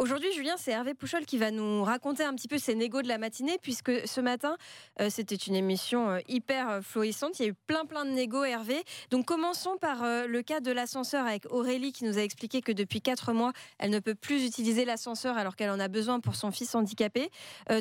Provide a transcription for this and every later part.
Aujourd'hui, Julien, c'est Hervé Pouchol qui va nous raconter un petit peu ses négos de la matinée, puisque ce matin, euh, c'était une émission euh, hyper euh, florissante. Il y a eu plein, plein de négos, Hervé. Donc, commençons par le cas de l'ascenseur avec Aurélie qui nous a expliqué que depuis quatre mois, elle ne peut plus utiliser l'ascenseur alors qu'elle en a besoin pour son fils handicapé.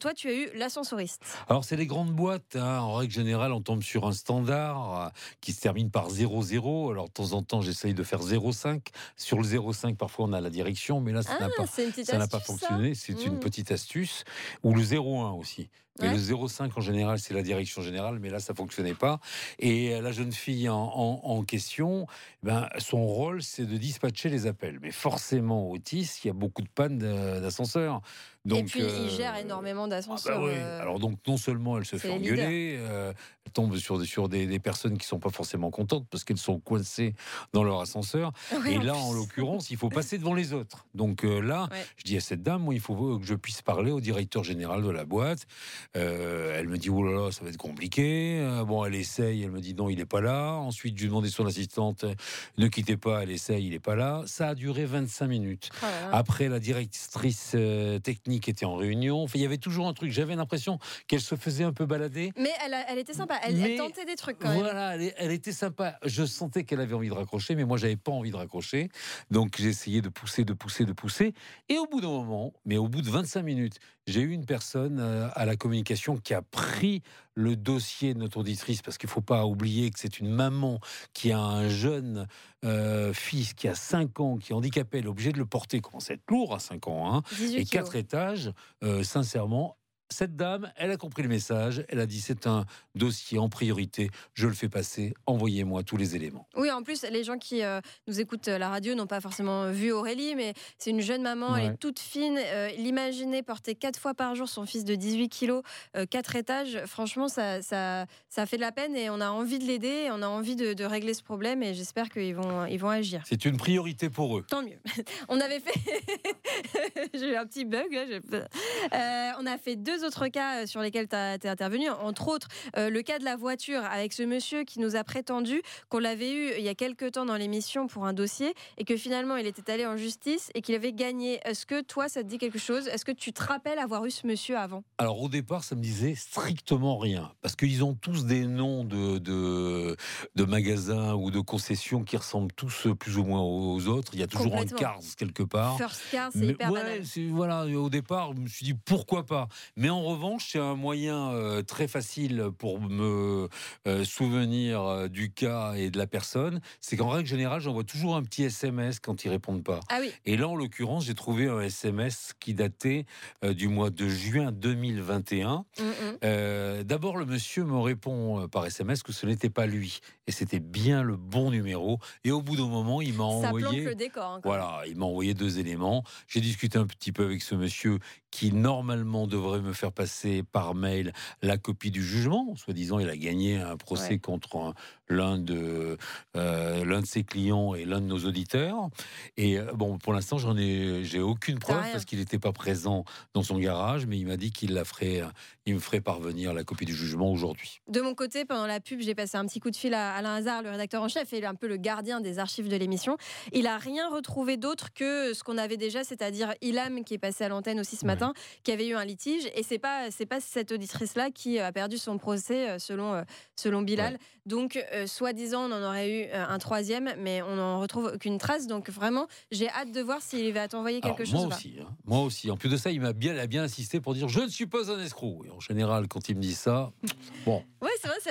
toi, tu as eu l'ascensoriste. Alors, c'est les grandes boîtes. Hein. En règle générale, on tombe sur un standard qui se termine par 0,0. Alors, de temps en temps, j'essaye de faire 0,5. Sur le 0,5, parfois, on a la direction, mais là, ça n'a ah, pas ça n'a pas fonctionné. C'est une mmh. petite astuce. Ou le 0,1 aussi. Et le 0,5 en général, c'est la direction générale, mais là, ça fonctionnait pas. Et euh, la jeune fille en, question, ben, son rôle, c'est de dispatcher les appels. Mais forcément, Otis, il y a beaucoup de pannes d'ascenseur. Donc, et puis, il gère euh, énormément d'ascenseurs. Ah bah euh, Alors, donc, non seulement elle se fait engueuler, elle tombe sur, sur des, des, personnes qui sont pas forcément contentes parce qu'elles sont coincées dans leur ascenseur. et là, en l'occurrence, il faut passer devant les autres. Donc là, je dis à cette dame, moi, il faut que je puisse parler au directeur général de la boîte. Euh, elle me dit, oh là là, ça va être compliqué. Euh, bon, elle essaye, elle me dit, non, il n'est pas là. Ensuite, je lui demandé son assistante, ne quittez pas, elle essaye, il n'est pas là. Ça a duré 25 minutes. Oh Après, la directrice euh, technique était en réunion. Enfin, il y avait toujours un truc. J'avais l'impression qu'elle se faisait un peu balader. Mais elle, était sympa. Elle, tentait des trucs quand même. Voilà, elle, était sympa. Je sentais qu'elle avait envie de raccrocher, mais moi, j'avais pas envie de raccrocher. Donc, j'ai essayé de pousser, de pousser, de pousser. Et au bout d'un moment, mais au bout de 25 minutes, j'ai eu une personne à la communication qui a pris le dossier de notre auditrice, parce qu'il ne faut pas oublier que c'est une maman qui a un jeune euh, fils qui a 5 ans, qui est handicapé, elle est obligée de le porter, commence à être lourd à 5 ans, hein, et 4 étages, euh, sincèrement, cette dame, elle a compris le message. Elle a dit c'est un dossier en priorité. Je le fais passer. Envoyez-moi tous les éléments. Oui, en plus, les gens qui euh, nous écoutent la radio n'ont pas forcément vu Aurélie, mais c'est une jeune maman. Elle est toute fine. Euh, l'imaginer porter quatre fois par jour son fils de 18 kilos, euh, quatre étages. Franchement, ça, ça, ça, fait de la peine et on a envie de l'aider. On a envie de, régler ce problème et j'espère qu'ils vont, ils vont agir. C'est une priorité pour eux. Tant mieux. on avait fait. J'ai eu un petit bug on a fait deux autres cas euh, sur lesquels tu es intervenu, entre autres euh, le cas de la voiture avec ce monsieur qui nous a prétendu qu'on l'avait eu il y a quelques temps dans l'émission pour un dossier et que finalement il était allé en justice et qu'il avait gagné. Est-ce que toi ça te dit quelque chose? Est-ce que tu te rappelles avoir eu ce monsieur avant? Alors au départ ça me disait strictement rien parce qu'ils ont tous des noms de, de, de, magasins ou de concessions qui ressemblent tous plus ou moins aux autres. Il y a toujours un Cars quelque part. First Cars, c'est hyper ouais, Voilà, au départ je me suis dit pourquoi pas. Mais en revanche, c'est un moyen euh, très facile pour me euh, souvenir euh, du cas et de la personne. C'est qu'en règle générale, j'envoie toujours un petit SMS quand ils répondent pas. Ah oui. Et là, en l'occurrence, j'ai trouvé un SMS qui datait du mois de juin 2021. Mm, mm. D'abord, le monsieur me répond par SMS que ce n'était pas lui et c'était bien le bon numéro. Et au bout d'un moment, il m'a envoyé. le décor. Hein, voilà, il m'a envoyé deux éléments. J'ai discuté un petit peu avec ce monsieur qui normalement devrait me faire passer par mail la copie du jugement. Soi-disant, il a gagné un procès contre l'un de, euh, l'un de ses clients et l'un de nos auditeurs. Et euh, bon, pour l'instant, j'en ai, j'ai aucune preuve parce qu'il n'était pas présent dans son garage, mais il m'a dit qu'il la ferait, il me ferait parvenir la copie du jugement aujourd'hui. De mon côté, pendant la pub, j'ai passé un petit coup de fil à Alain Hazard, le rédacteur en chef, et un peu le gardien des archives de l'émission. Il a rien retrouvé d'autre que ce qu'on avait déjà, c'est-à-dire Ilham qui est passé à l'antenne aussi ce matin, qui avait eu un litige. Et c'est pas, c'est pas cette auditrice-là qui a perdu son procès euh, selon, selon Bilal. Donc euh, soi-disant, on en aurait eu euh, un troisième, mais on n'en retrouve aucune trace. Donc vraiment, j'ai hâte de voir s'il va t'envoyer quelque chose. Moi aussi, hein. moi aussi. En plus de ça, il m'a bien, a bien insisté pour dire je ne suis pas un escroc. Et en général, quand il me dit ça, bon. Oui, c'est vrai, c'est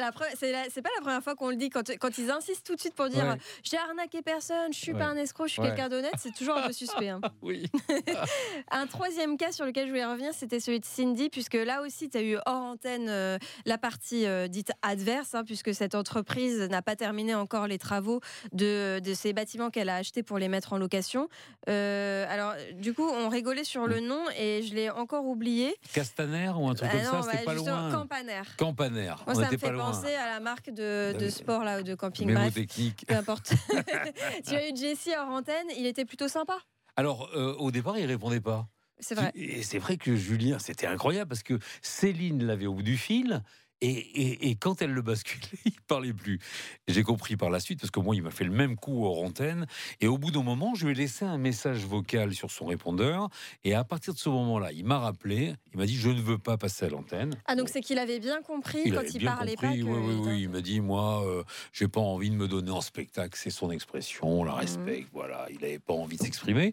la c'est pas la première fois qu'on le dit quand, quand ils insistent tout de suite pour dire j'ai arnaqué personne, je suis pas un escroc, je suis quelqu'un d'honnête. C'est toujours un peu suspect. Hein. oui. un troisième cas sur lequel je voulais revenir, c'était celui de Cindy, puisque là aussi, tu as eu hors antenne euh, la partie dite adverse, hein, puisque cette entreprise n'a pas terminé encore les travaux de, de ces bâtiments qu'elle a achetés pour les mettre en location. Euh, alors, du coup, on rigolait sur le nom et je l'ai encore oublié. Castaner ou un truc comme ça, c'était bah, pas loin. Campaner. Campaner. Moi, ça me fait penser à la marque de, de sport là, ou de camping. Bref, technique. peu importe. tu as eu Jesse hors antenne, il était plutôt sympa. Alors, euh, au départ, il répondait pas. C'est vrai. Et c'est vrai que Julien, c'était incroyable parce que Céline l'avait au bout du fil. Et, et- et quand elle le basculait, il parlait plus. J'ai compris par la suite, parce que moi, il m'a fait le même coup hors antenne. Et au bout d'un moment, je lui ai laissé un message vocal sur son répondeur. Et à partir de ce moment-là, il m'a rappelé. Il m'a dit Je ne veux pas passer à l'antenne. Ah, donc c'est qu'il avait bien compris Il quand il bien parlait compris, pas. que oui, oui, oui. Il m'a dit, moi, euh, j'ai pas envie de me donner en spectacle. C'est son expression, on la Mhm. respecte. Voilà, il n'avait pas envie de s'exprimer.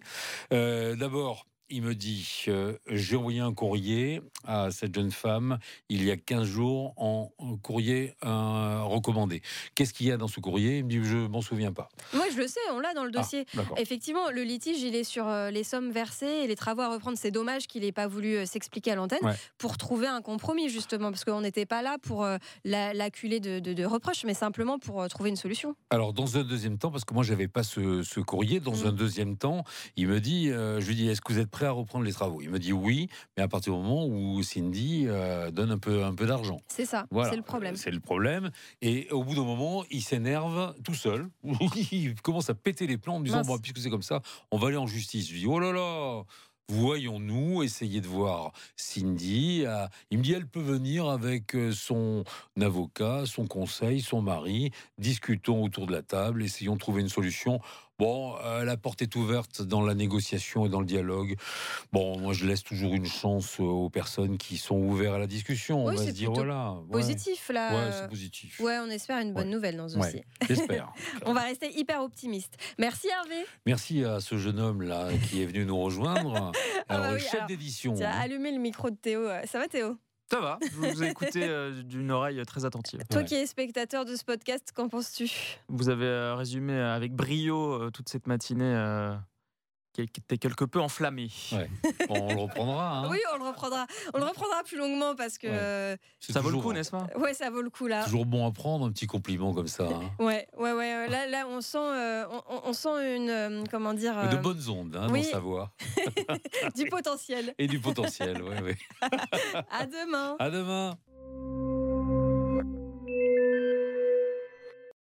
Euh, D'abord, il me dit, euh, j'ai envoyé un courrier à cette jeune femme il y a 15 jours en courrier euh, recommandé. Qu'est-ce qu'il y a dans ce courrier? Il me dit, je m'en souviens pas. Moi, je le sais, on l'a dans le Ah, dossier. Effectivement, le litige, il est sur euh, les sommes versées et les travaux à reprendre. C'est dommage qu'il n'ait pas voulu s'expliquer à l'antenne Ouais. pour trouver un compromis, justement, parce qu'on n'était pas là pour la- l'acculer de, de- de reproches, mais simplement pour trouver une solution. Alors, dans un deuxième temps, parce que moi, j'avais pas ce, ce courrier, dans Mm. un deuxième temps, il me dit, euh, je lui dis, est-ce que vous êtes prêt à reprendre les travaux Il me dit oui, mais à partir du moment où Cindy euh, donne un peu, un peu d'argent. C'est ça, Voilà, c'est le problème. Euh, C'est le problème. Et au bout d'un moment, il s'énerve tout seul. il commence à péter les plans en me disant bon, puisque c'est comme ça, on va aller en justice. Je lui dis oh là là. Voyons-nous, essayez de voir Cindy. Ah, Il me dit, elle peut venir avec euh, son avocat, son conseil, son mari. Discutons autour de la table, essayons de trouver une solution. Bon, euh, la porte est ouverte dans la négociation et dans le dialogue. Bon, moi, je laisse toujours une chance euh, aux personnes qui sont ouvertes à la discussion. Oui, on va se dire, voilà. ouais. Positif, là. Ouais, euh, c'est positif. Ouais, on espère une bonne Ouais. nouvelle dans ce dossier. J'espère. On va rester hyper optimiste. Merci Hervé. Merci à ce jeune homme là qui est venu nous rejoindre. Ah bah Alors, oui, chef d'édition. Tu as hein. allumé le micro de Théo. Euh, Ça va Théo? Ça va, je vous ai écouté euh, d'une oreille très attentive. Toi Ouais. qui es spectateur de ce podcast, qu'en penses-tu? Vous avez euh, résumé avec brio euh, toute cette matinée euh, qui était quelque peu. Ouais. Bon, on le reprendra. hein. Oui, on le reprendra. On le reprendra plus longuement parce que Ouais. euh, Ça vaut le coup, n'est-ce pas? Ouais, ça vaut le coup là. Toujours bon à prendre un petit compliment comme ça. hein. Ouais, ouais, ouais. Là, là, on sent, euh, on, sent une, euh, comment dire, De bonnes ondes hein, oui. dans sa voix. du potentiel. Et du potentiel. ouais, ouais. À demain. À demain.